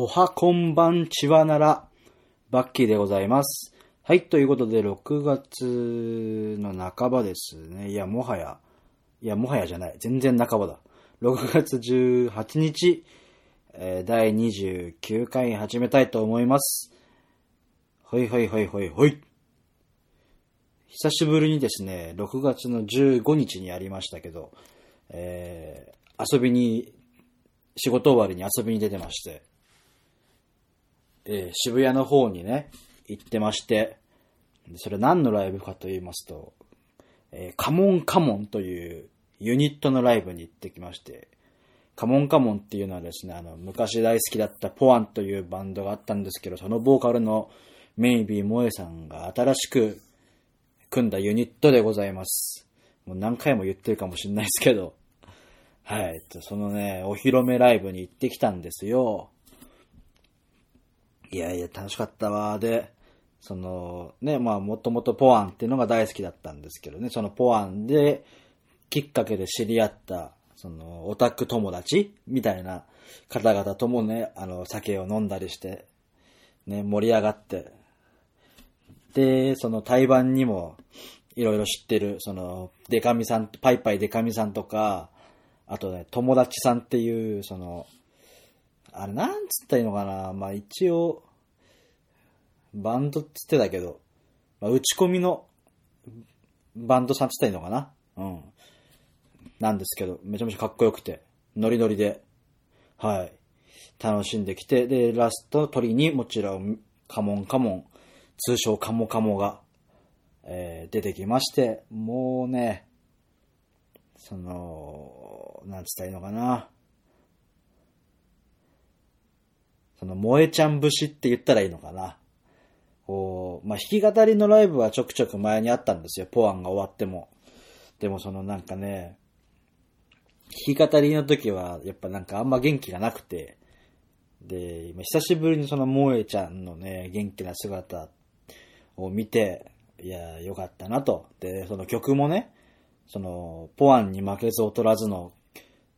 おはこんばんちはなら、バッキーでございます。はい、ということで、6月の半ばですね。いや、もはや、いや、もはやじゃない。全然半ばだ。6月18日、えー第29回始めたいと思います。ほいほいほいほいほい。久しぶりにですね、6月の15日にやりましたけど、えー遊びに、仕事終わりに遊びに出てまして、えー渋谷の方にね、行ってまして、それ何のライブかと言いますと、えーカモンカモンというユニットのライブに行ってきまして、カモンカモンっていうのはですね、あの、昔大好きだったポアンというバンドがあったんですけど、そのボーカルのメイビー萌えさんが新しく組んだユニットでございます。もう何回も言ってるかもしれないですけど、はい。そのね、お披露目ライブに行ってきたんですよ。いやいや、楽しかったわ。で、その、ね、まあ、もともとポアンっていうのが大好きだったんですけどね、そのポアンで、きっかけで知り合った、その、オタク友達みたいな方々ともね、あの、酒を飲んだりして、ね、盛り上がって、で、その対バンにも、いろいろ知ってる、その、デカミさん、パイパイデカミさんとか、あとね、友達さんっていう、その、あれ、なんつったらいいのかな？まあ一応、バンドっつってたけど、まあ、打ち込みのバンドさんっつったらいいのかな？うん。なんですけど、めちゃめちゃかっこよくて、ノリノリで、はい。楽しんできて、で、ラスト鳥にもちろん、カモンカモン、通称カモカモが、えー出てきまして、もうね、その、なんつったらいいのかな？その、萌えちゃん節って言ったらいいのかな。こう、まあ、弾き語りのライブはちょくちょく前にあったんですよ。ポアンが終わっても。でもそのなんかね、弾き語りの時は、やっぱなんかあんま元気がなくて、で、今久しぶりにその萌えちゃんのね、元気な姿を見て、いや、よかったなと。で、その曲もね、その、ポアンに負けず劣らずの、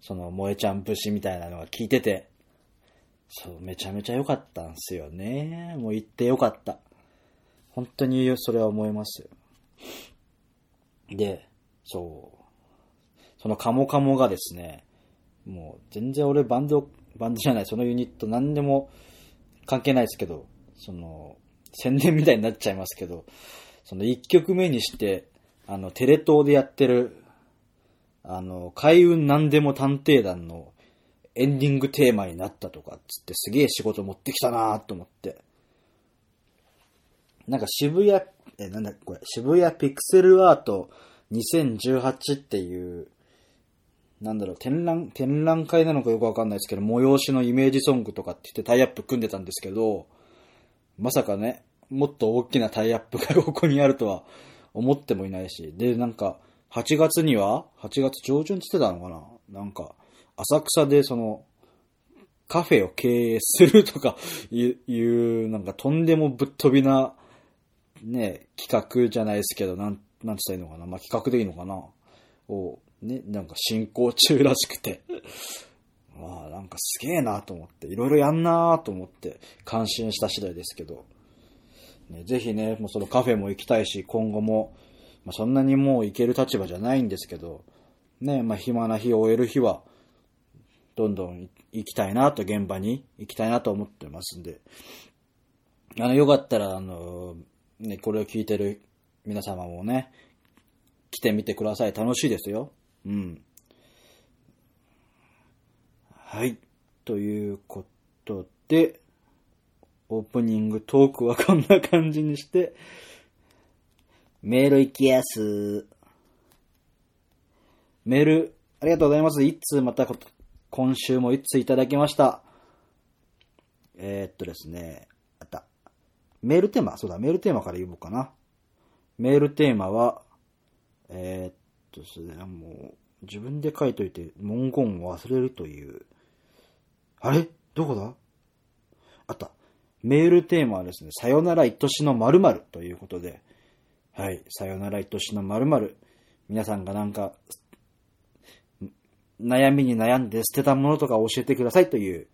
その、萌えちゃん節みたいなのが聞いてて、そう、めちゃめちゃ良かったんすよね。もう言って良かった。本当にそれは思います。で、そう。そのカモカモがですね、もう全然俺バンド、バンドじゃない、そのユニット何でも関係ないですけど、その、宣伝みたいになっちゃいますけど、その一曲目にして、あの、テレ東でやってる、あの、海運何でも探偵団のエンディングテーマになったとかっつってすげえ仕事持ってきたなと思って。なんか渋谷、え、なんだこれ、渋谷ピクセルアート2018っていう、なんだろう、展覧、展覧会なのかよくわかんないですけど、催しのイメージソングとかって言ってタイアップ組んでたんですけど、まさかね、もっと大きなタイアップがここにあるとは思ってもいないし、で、なんか、8月には、8月上旬って言ってたのかな？なんか、浅草でその、カフェを経営するとか いう、なんかとんでもぶっ飛びな、ね、企画じゃないですけど、なん、なんつったらいいのかなまあ、企画でいいのかなを、ね、なんか進行中らしくて。まあ、なんかすげえなと思って、いろいろやんなと思って、感心した次第ですけど。ね、ぜひね、もうそのカフェも行きたいし、今後も、まあ、そんなにもう行ける立場じゃないんですけど、ね、まあ、暇な日を終える日は、どんどん行きたいなと、現場に行きたいなと思ってますんで、あの、よかったら、あの、ね、これを聞いてる皆様もね、来てみてください。楽しいですよ。うん。はい。ということで、オープニングトークはこんな感じにして、メール行きやす。メール、ありがとうございます。一通また、今週も一通いただきました。えー、っとですね、あった。メールテーマ、そうだ、メールテーマから言おうかな。メールテーマは、えー、っとですね、もう、自分で書いといて文言を忘れるという。あれ？どこだ？あった。メールテーマはですね、さよなら愛しの〇〇ということで、はい、さよなら愛しの〇〇。皆さんがなんか、悩みに悩んで捨てたものとか教えてくださいという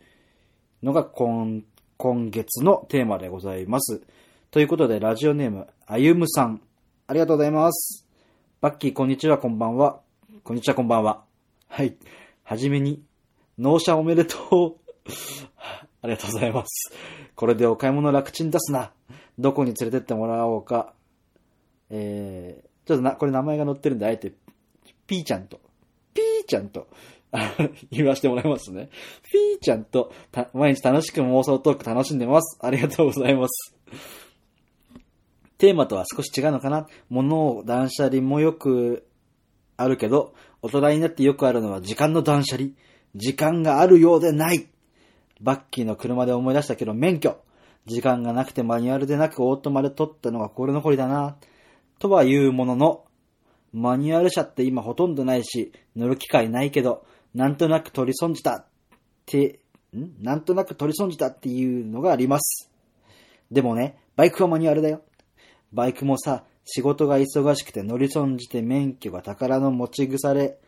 のが今、今月のテーマでございます。ということで、ラジオネーム、あゆむさん。ありがとうございます。バッキー、こんにちは、こんばんは。こんにちは、こんばんは。はい。はじめに、納車おめでとう。ありがとうございます。これでお買い物楽ちん出すな。どこに連れてってもらおうか。えー、ちょっとな、これ名前が載ってるんで、あえて、ピーちゃんと、ーちゃんと、言わせてもらいますね。ピーちゃんと、毎日楽しく妄想トーク楽しんでます。ありがとうございます。テーマとは少し違うのかな？物を断捨離もよくあるけど、大人になってよくあるのは時間の断捨離。時間があるようでない。バッキーの車で思い出したけど、免許。時間がなくてマニュアルでなくオートマで取ったのが心残りだな。とは言うものの、マニュアル車って今ほとんどないし、乗る機会ないけど、なんとなく取り損じたって、ん？なんとなく取り損じたっていうのがあります。でもね、バイクはマニュアルだよ。バイクもさ、仕事が忙しくて乗り損じて免許が宝の持ち腐れ、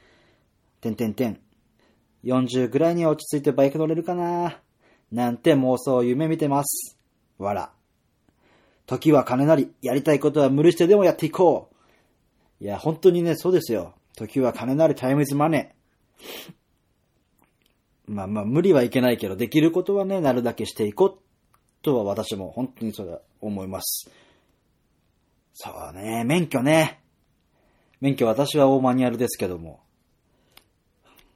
てんてんてん。40ぐらいには落ち着いてバイク乗れるかななんて妄想を夢見てます。わら。時は金なり、やりたいことは無理してでもやっていこう。いや、本当にね、そうですよ。時は金なり、タイムズマネー。まあまあ、無理はいけないけど、できることはね、なるだけしていこう。とは私も本当にそれは思います。そうね、免許ね。免許私は大マニュアルですけども。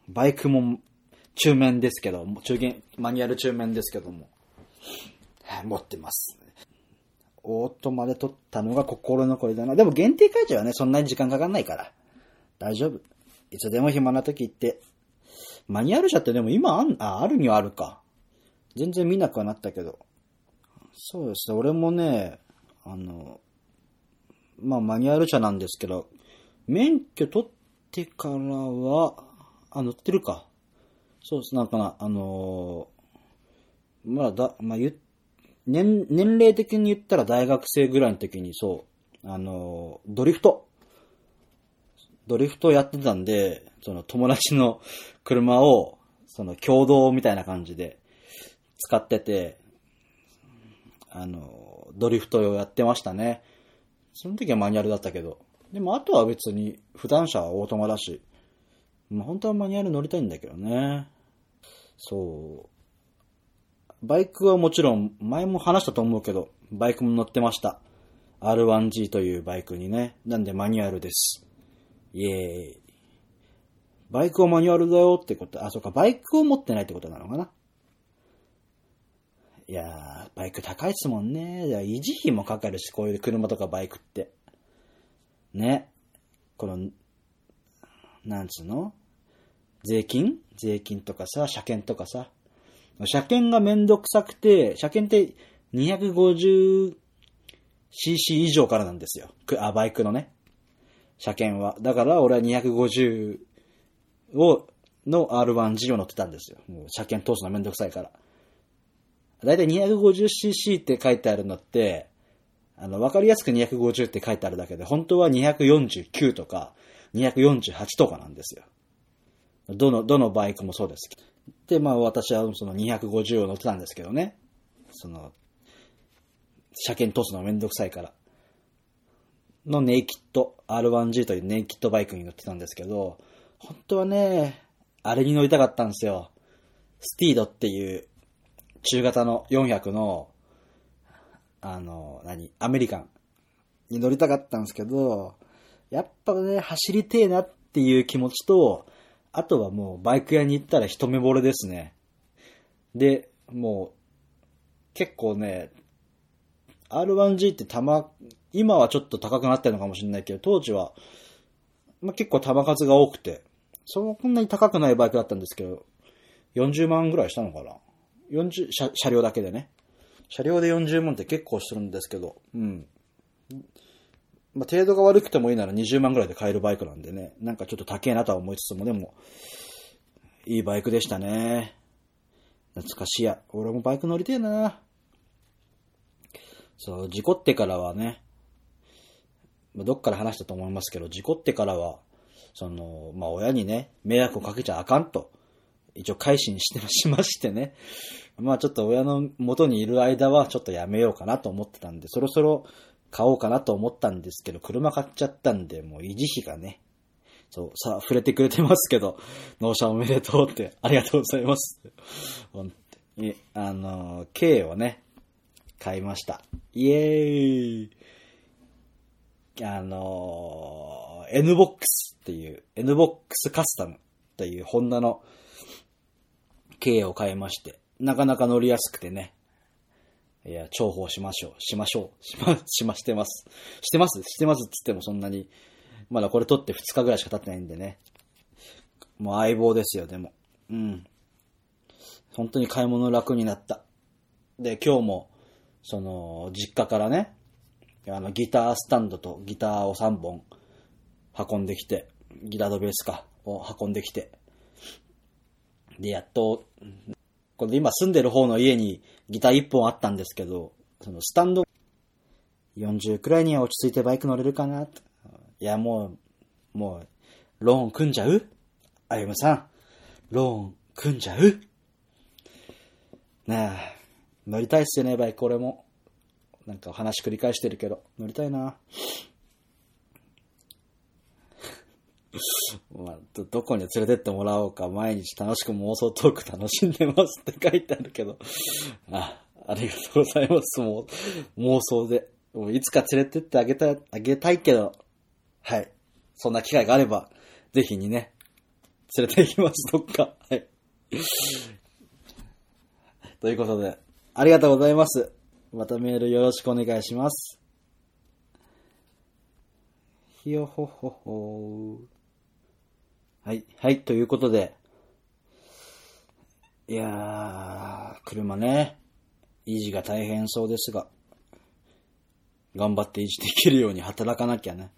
バイクも中面ですけど、中元、マニュアル中面ですけども。持ってます。オートマで撮ったのが心残りだな。でも限定解除はね、そんなに時間かかんないから。大丈夫。いつでも暇な時行って。マニュアル車ってでも今あん、あ、あるにはあるか。全然見なくはなったけど。そうですね、俺もね、あの、まあマニュアル車なんですけど、免許取ってからは、あ、乗ってるか。そうです、なんかな、あのーまだ、まあ言っ年、年齢的に言ったら大学生ぐらいの時にそう、あのドリフト。ドリフトやってたんで、その友達の 車を、その共同みたいな感じで使ってて、あのドリフトをやってましたね。その時はマニュアルだったけど。でもあとは別に普段車はオートマだし、まあ、本当はマニュアル乗りたいんだけどね。そう。バイクはもちろん、前も話したと思うけど、バイクも乗ってました。R1G というバイクにね。なんでマニュアルです。イエーイ。バイクはマニュアルだよってこと、あ、そうか、バイクを持ってないってことなのかな。いやー、バイク高いっすもんね。維持費もかかるし、こういう車とかバイクって。ね。この、なんつうの？税金？税金とかさ、車検とかさ。車検がめんどくさくて、車検って 250cc 以上からなんですよ。あ、バイクのね。車検は。だから俺は250を、の R1G を乗ってたんですよ。もう車検通すのめんどくさいから。だいたい 250cc って書いてあるのって、あの、わかりやすく250って書いてあるだけで、本当は249とか、248とかなんですよ。どの、どのバイクもそうです。で、まあ私はその250を乗ってたんですけどね。その、車検通すのめんどくさいから。のネイキッド、R1G というネイキッドバイクに乗ってたんですけど、本当はね、あれに乗りたかったんですよ。スティードっていう中型の400の、あの、何、アメリカンに乗りたかったんですけど、やっぱね、走りてえなっていう気持ちと、あとはもうバイク屋に行ったら一目惚れですね。で、もう、結構ね、R1G って弾、今はちょっと高くなってるのかもしれないけど、当時は、まあ、結構弾数が多くて、そんなに高くないバイクだったんですけど、40万ぐらいしたのかな ?40、車車両だけでね。車両で40万って結構するんですけど、うん。まあ、程度が悪くてもいいなら20万ぐらいで買えるバイクなんでね、なんかちょっと高えなとは思いつつも、でも、いいバイクでしたね。懐かしいや。俺もバイク乗りてえな。そう、事故ってからはね、まどっから話したと思いますけど、事故ってからは、その、まあ、親にね、迷惑をかけちゃあかんと一応改心して しましてね。まあちょっと親の元にいる間はちょっとやめようかなと思ってたんで、そろそろ買おうかなと思ったんですけど、車買っちゃったんで、もう維持費がね、そう、さ、触れてくれてますけど、納車おめでとうって、ありがとうございます。本当に、あの、K をね、買いました。イエーイあの、NBOX っていう、NBOX カスタムというホンダの K を買いまして、なかなか乗りやすくてね。いや、重宝しましょう。しましょう。しま、しましてます。してますしてますっつってもそんなに、まだこれ撮って2日ぐらいしか経ってないんでね。もう相棒ですよ、でも。うん。本当に買い物楽になった。で、今日も、その、実家からね、あの、ギタースタンドとギターを3本運んできて、ギターとベースか、を運んできて、で、やっと、この今住んでる方の家にギター1本あったんですけど、そのスタンド、40くらいには落ち着いてバイク乗れるかな。いや、もう、もう、ローン組んじゃう？あゆむさん、ローン組んじゃう？ねえ、乗りたいっすよね、バイク、俺も。なんか話繰り返してるけど、乗りたいな。まあ、ど、どこに連れてってもらおうか、毎日楽しく妄想トーク楽しんでますって書いてあるけど、あ、ありがとうございます。もう、妄想で。もういつか連れてってあげた、あげたいけど、はい。そんな機会があれば、ぜひにね、連れて行きます、どっか。はい。ということで、ありがとうございます。またメールよろしくお願いします。ひよほほほーはい、はい、ということで、いやー、車ね、維持が大変そうですが、頑張って維持できるように働かなきゃね。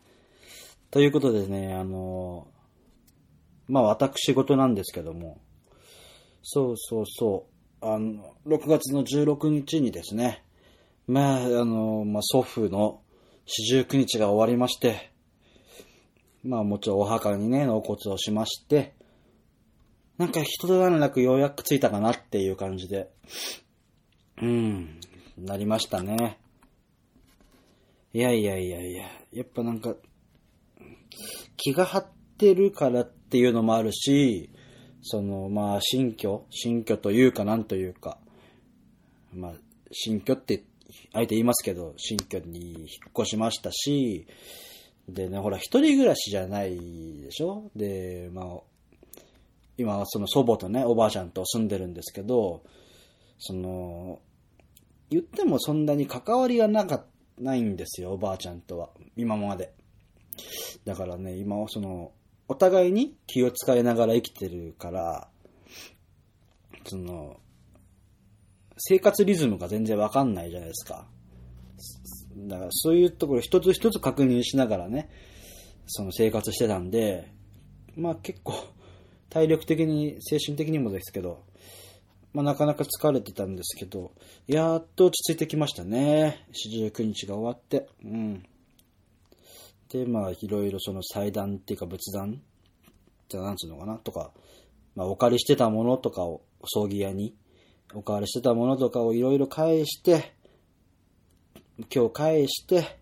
ということでね、あのまあ私事なんですけども、そうそうそう、あの、6月の16日にですね、まあ、あのまあ祖父の四十九日が終わりまして、まあもちろんお墓にね、納骨をしまして、なんか人と段落ようやくついたかなっていう感じで、うん、なりましたね。いやいやいやいや、やっぱなんか、気が張ってるからっていうのもあるし、その、まあ、新居新居というかなんというか、まあ、新居って、あえて言いますけど、新居に引っ越しましたし、でね、ほら、一人暮らしじゃないでしょ？で、まあ、今はその祖母とね、おばあちゃんと住んでるんですけど、その、言ってもそんなに関わりがなか、ないんですよ、おばあちゃんとは。今まで。だからね、今はその、お互いに気を使いながら生きてるから、その、生活リズムが全然わかんないじゃないですか。だからそういうところ一つ一つ確認しながらね、その生活してたんで、まあ結構体力的に、精神的にもですけど、まあなかなか疲れてたんですけど、やっと落ち着いてきましたね。四十九日が終わって。うん。で、まあいろいろその祭壇っていうか仏壇ってなんつうのかなとか、まあお借りしてたものとかを葬儀屋にお借りしてたものとかをいろいろ返して、今日返して、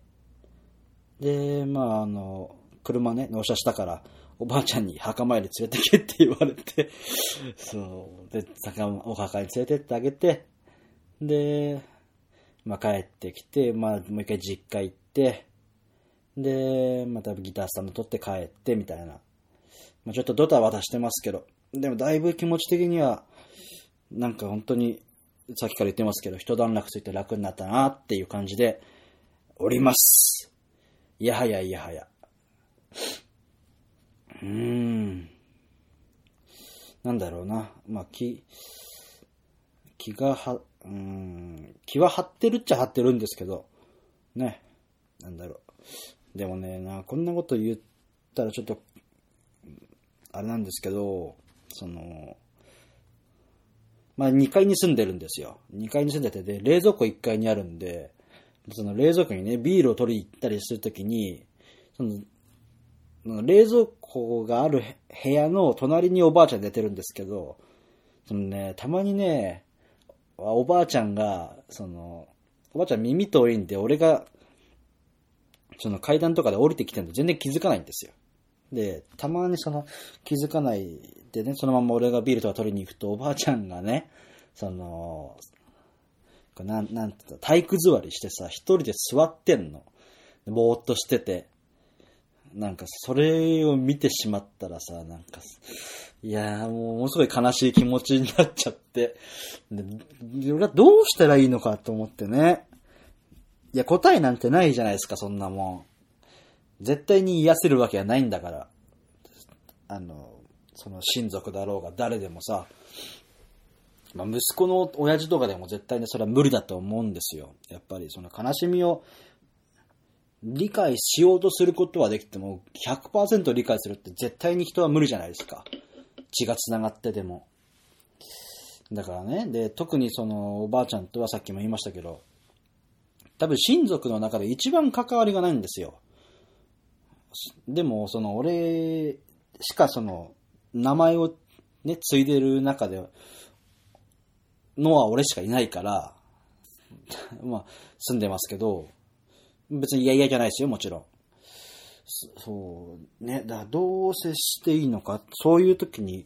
で、まあ、あの、車ね、納車したから、おばあちゃんに墓参り連れてけって言われて、そう、で、お墓に連れてってあげて、で、まあ帰ってきて、まあもう一回実家行って、で、またギタースタンド取って帰ってみたいな。まあちょっとドタバタしてますけど、でもだいぶ気持ち的には、なんか本当にさっきから言ってますけど、一段落ついて楽になったなっていう感じでおります。いやはやいやはや。うーん。なんだろうな。まあ、気、気がは、うん、気は張ってるっちゃ張ってるんですけど、ね。なんだろう。でもね、な、こんなこと言ったらちょっと、あれなんですけど、その、まあ2階に住んでるんですよ。2階に住んでて、で、冷蔵庫1階にあるんで、その冷蔵庫にね、ビールを取りに行ったりするときに、その、冷蔵庫がある部屋の隣におばあちゃん寝てるんですけど、そのね、たまにね、おばあちゃんが、その、おばあちゃん耳遠いんで、俺が、その階段とかで降りてきてんの全然気づかないんですよ。で、たまにその気づかないでね、そのまま俺がビールとか取りに行くと、おばあちゃんがね、その、なん、なんて言体育座りしてさ、一人で座ってんの。ぼーっとしてて。なんか、それを見てしまったらさ、なんか、いやーもう、ものすごい悲しい気持ちになっちゃって。で、俺はどうしたらいいのかと思ってね。いや、答えなんてないじゃないですか、そんなもん。絶対に癒せるわけはないんだから。あの、その親族だろうが誰でもさ、まあ、息子の親父とかでも絶対にそれは無理だと思うんですよ。やっぱりその悲しみを理解しようとすることはできても100%理解するって絶対に人は無理じゃないですか。血が繋がってでも。だからね、で、特にそのおばあちゃんとはさっきも言いましたけど、多分親族の中で一番関わりがないんですよ。でも、その俺しかその名前をね、継いでる中でのは俺しかいないから、まあ、住んでますけど、別に嫌々じゃないですよ、もちろん。そう、ね、だからどう接していいのか、そういう時に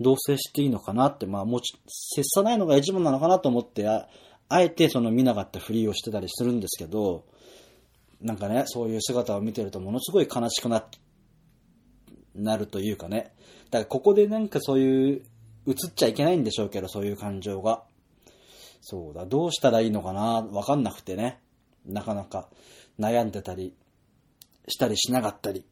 どう接していいのかなって、まあもち、接さないのが一番なのかなと思って、ああえてその見なかったふりをしてたりするんですけど、なんかね、そういう姿を見てるとものすごい悲しくなっ、なるというかね。だからここでなんかそういう、映っちゃいけないんでしょうけど、そういう感情が。そうだ、どうしたらいいのかな、わかんなくてね。なかなか悩んでたり、したりしなかったり、っ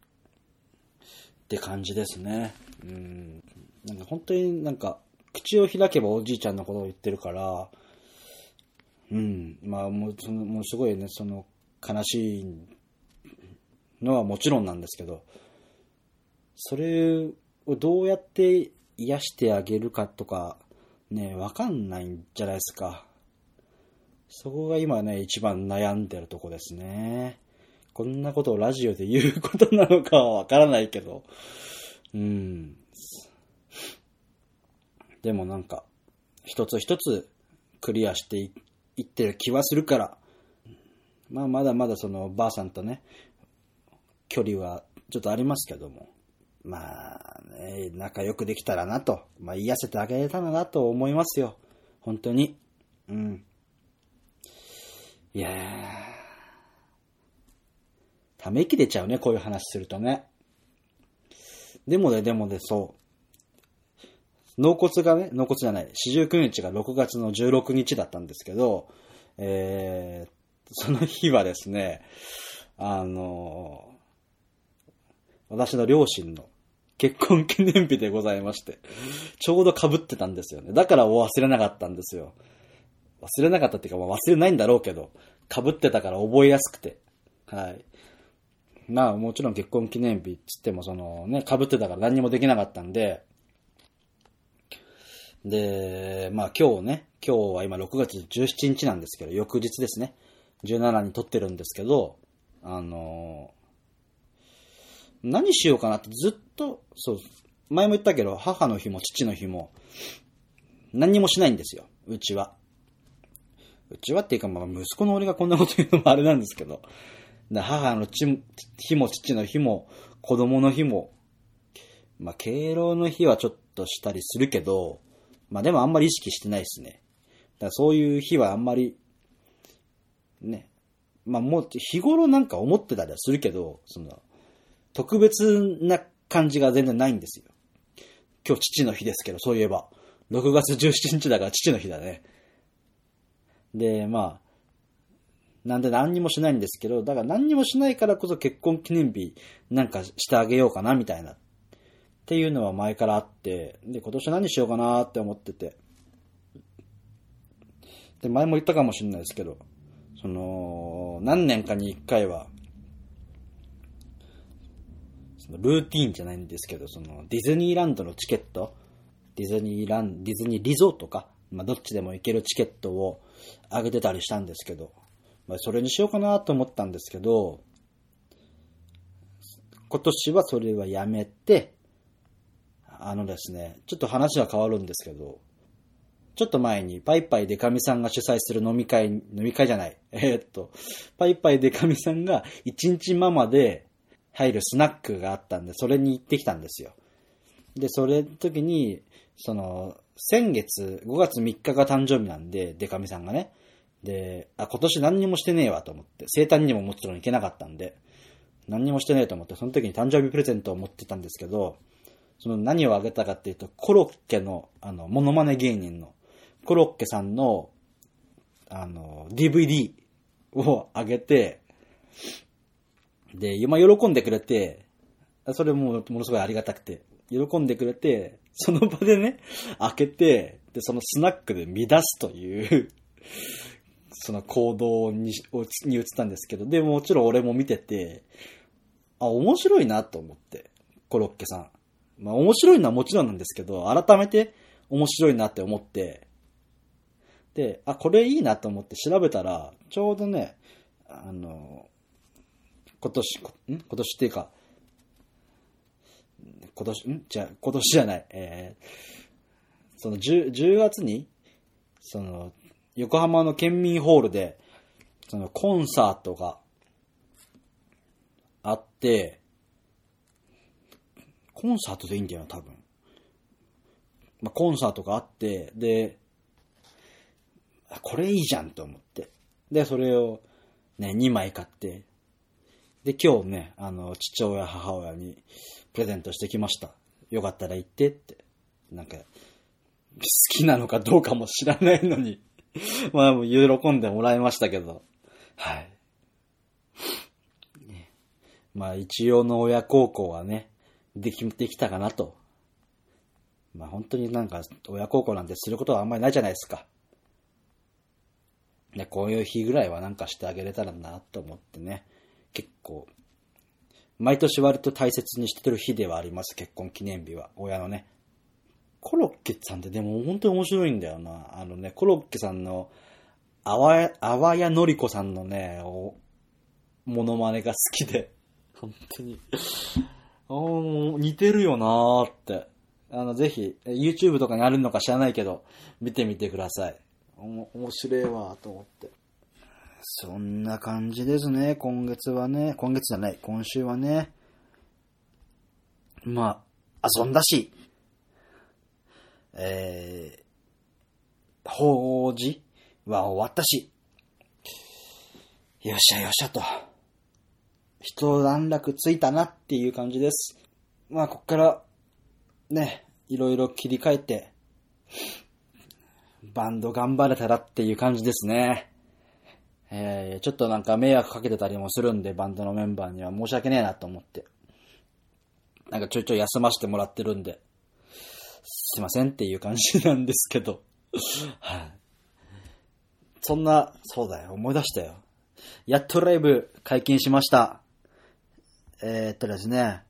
て感じですね。うん。なんか本当になんか、口を開けばおじいちゃんのことを言ってるから、うん。まあ、もう、その、もうすごいね、その、悲しいのはもちろんなんですけど、それをどうやって癒してあげるかとか、ね、わかんないんじゃないですか。そこが今ね、一番悩んでるとこですね。こんなことをラジオで言うことなのかはわからないけど。うん。でもなんか、一つ一つクリアしていってる気はするから、まあまだまだそのばあさんとね、距離はちょっとありますけども、まあね、仲良くできたらなと、まあ癒せてあげれたらなと思いますよ。本当に。うん。いやー、ため息出ちゃうね、こういう話するとね。でもね、でもね、そう。納骨がね、納骨じゃない、四十九日が6月の16日だったんですけど、えー、その日はですね、あの私の両親の結婚記念日でございまして、ちょうど被ってたんですよね。だから忘れなかったんですよ。忘れなかったっていうか、まあ、忘れないんだろうけど、被ってたから覚えやすくて。はい。まあもちろん結婚記念日っつってもそのね、被ってたから何にもできなかったんで、で、まあ今日ね、今日は今6月17日なんですけど、翌日ですね、17に撮ってるんですけど、あのー、何しようかなってずっと、そう、前も言ったけど、母の日も父の日も、何にもしないんですよ、うちは。うちはっていうか、まあ、息子の俺がこんなこと言うのもあれなんですけど、母の日も父の日も子供の日も、まあ、敬老の日はちょっとしたりするけど、まあでもあんまり意識してないですね。だそういう日はあんまり、ね。まあもう日頃なんか思ってたりはするけど、その、特別な感じが全然ないんですよ。今日父の日ですけど、そういえば。6月17日だから父の日だね。で、まあ、なんで何にもしないんですけど、だから何にもしないからこそ結婚記念日なんかしてあげようかなみたいな。っていうのは前からあって、で、今年何しようかなって思ってて。で、前も言ったかもしれないですけど、その、何年かに一回は、そのルーティーンじゃないんですけど、そのディズニーランドのチケット、ディズニーラン、ディズニーリゾートか、まあどっちでも行けるチケットをあげてたりしたんですけど、まあ、それにしようかなと思ったんですけど、今年はそれはやめて、あのですね、ちょっと話は変わるんですけど、ちょっと前に、パイパイデカミさんが主催する飲み会、飲み会じゃない。えーっと、パイパイデカミさんが一日ママで入るスナックがあったんで、それに行ってきたんですよ。で、それの時に、その、先月、5月3日が誕生日なんで、デカミさんがね。で、あ、今年何にもしてねえわと思って、生誕にももちろん行けなかったんで、何にもしてねえと思って、その時に誕生日プレゼントを持ってたんですけど、その何をあげたかっていうと、コロッケの、あの、モノマネ芸人の、コロッケさんの、あの、DVD をあげて、で、今喜んでくれて、それもものすごいありがたくて、喜んでくれて、その場でね、開けて、で、そのスナックで乱すという、その行動に、に移ったんですけど、で、もちろん俺も見てて、あ、面白いなと思って、コロッケさん。まあ面白いのはもちろんなんですけど、改めて面白いなって思って、で、あ、これいいなと思って調べたら、ちょうどね、あの、今年、ん？今年っていうか、今年、ん？じゃ今年じゃない、えー、その 10, 10月に、その、横浜の県民ホールで、そのコンサートがあって、コンサートでいいんだよな、多分。まあ、コンサートがあって、で、これいいじゃんと思って。で、それをね、2枚買って、で、今日ね、あの、父親、母親にプレゼントしてきました。よかったら行ってって。なんか、好きなのかどうかも知らないのに、まあ、も喜んでもらいましたけど、はい。まあ、一応の親孝行はね、でき、できたかなと。まあ、本当になんか、親孝行なんてすることはあんまりないじゃないですか。ね、こういう日ぐらいはなんかしてあげれたらなと思ってね、結構、毎年割と大切にしてる日ではあります、結婚記念日は、親のね。コロッケさんってでも本当に面白いんだよな。あのね、コロッケさんの、あわや、あわやのりこさんのね、お、モノマネが好きで、本当に、あ似てるよなーって。あの、ぜひ、YouTube とかにあるのか知らないけど、見てみてください。お面白いわ、と思って。そんな感じですね、今月はね。今月じゃない、今週はね。まあ、遊んだし、えー、法事は終わったし、よっしゃよっしゃと、一段落ついたなっていう感じです。まあ、こっから、ね、いろいろ切り替えて、バンド頑張れたらっていう感じですね。えー、ちょっとなんか迷惑かけてたりもするんで、バンドのメンバーには申し訳ねえなと思って。なんかちょいちょい休ませてもらってるんで、すいませんっていう感じなんですけど。はい。そんな、そうだよ、思い出したよ。やっとライブ解禁しました。えー、っとですね、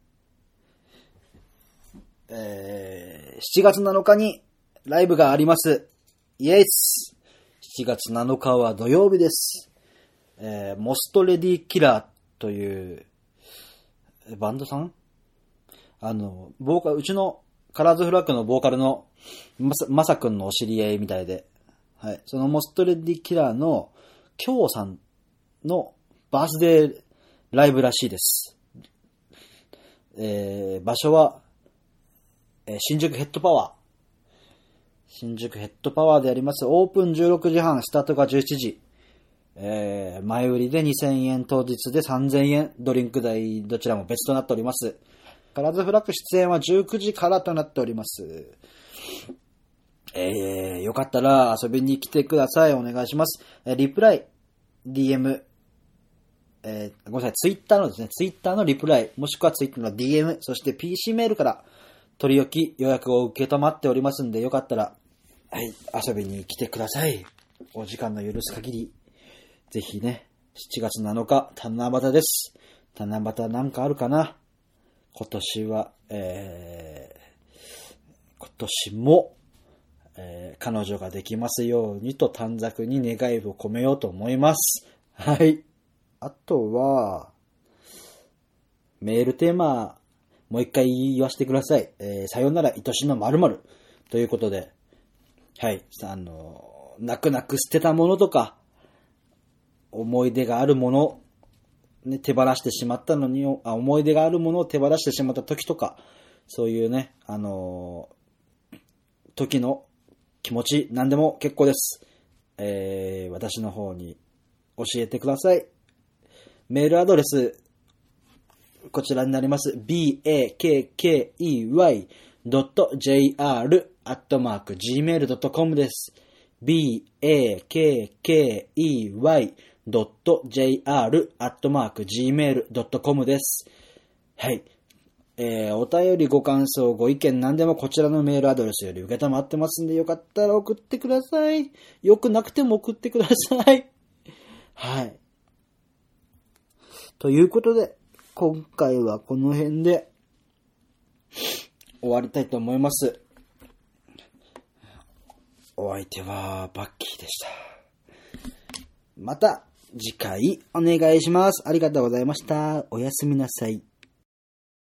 えー、7月7日にライブがあります。イエス !7 月7日は土曜日です。えー、モストレディキラーという、バンドさん？あの、ボーカル、うちのカラーズフラッグのボーカルのまさ、まさくんのお知り合いみたいで、はい。そのモストレディキラーの、キョウさんのバースデーライブらしいです。えー、場所は、えー新宿ヘッドパワー。新宿ヘッドパワーであります。オープン16時半、スタートが17時。えー、前売りで2000円、当日で3000円、ドリンク代どちらも別となっております。カラーズフラッグ出演は19時からとなっております。えー、よかったら遊びに来てください。お願いします。えーリプライ、DM、えーごめんなさい、ツイッターのですね、ツイッターのリプライ、もしくはツイッターの DM、そして PC メールから取り置き予約を受け止まっておりますんで、よかったら、はい、遊びに来てください。お時間の許す限り、ぜひね、7月7日、七夕です。七夕なんかあるかな？今年は、えー、今年も、えー彼女ができますようにと短冊に願いを込めようと思います。はい。あとは、メールテーマ、もう一回言わせてください。えーさよなら愛しの〇〇ということで、はい。あの、泣く泣く捨てたものとか、思い出があるもの、ね、手放してしまったのに、あ思い出があるものを手放してしまった時とか、そういうね、あの時の気持ち、何でも結構です。えー、私の方に教えてください。メールアドレス、こちらになります。bakkey.jr bakkey.jr.gmail.com です。bakkey.jr アットマーク gmail.com です。はい。えー、お便りご感想、ご意見、何でもこちらのメールアドレスより受けたまってますんで、よかったら送ってください。よくなくても送ってください。はい。ということで、今回はこの辺で終わりたいと思います。お相手はバッキーでした。また次回お願いします。ありがとうございました。おやすみなさい。